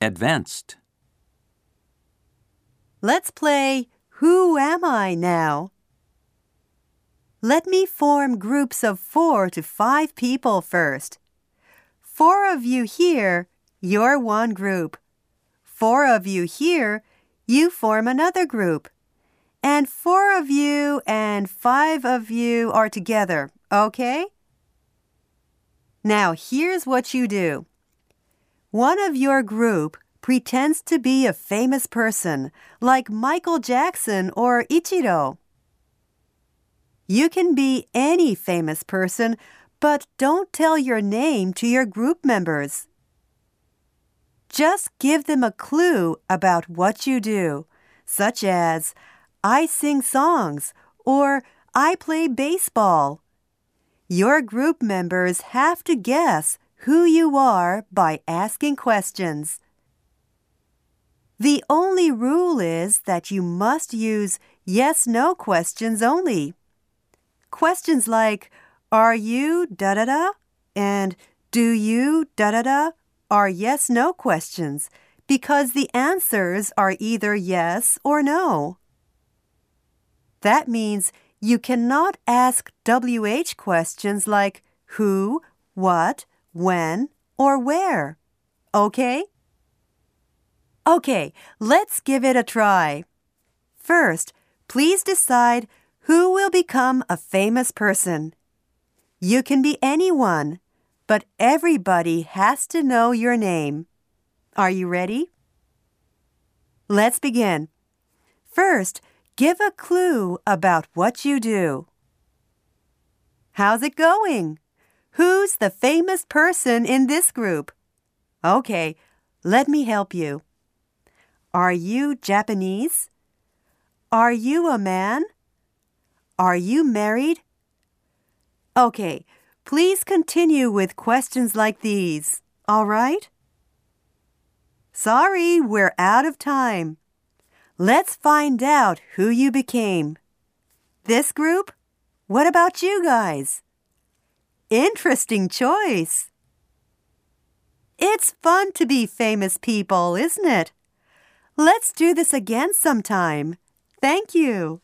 Advanced. Let's play Who Am I now? Let me form groups of four to five people first. Four of you here, you're one group. Four of you here, you form another group. And four of you and five of you are together, okay? Now, here's what you do. One of your group pretends to be a famous person, like Michael Jackson or Ichiro. You can be any famous person, but don't tell your name to your group members. Just give them a clue about what you do, such as, I sing songs or I play baseball. Your group members have to guess who you are by asking questions. The only rule is that you must use yes no questions only. Questions like, Are you da da da? and Do you da da da? are yes no questions because the answers are either yes or no. That means you cannot ask WH questions like who, what, when, or where. Okay? Okay, let's give it a try. First, please decide who will become a famous person. You can be anyone, but everybody has to know your name. Are you ready? Let's begin. First, give a clue about what you do. How's it going? Who's the famous person in this group? Okay, let me help you. Are you Japanese? Are you a man? Are you married? Okay, please continue with questions like these, all right? Sorry, we're out of time. Let's find out who you became. This group? What about you guys? Interesting choice. It's fun to be famous people, isn't it? Let's do this again sometime. Thank you.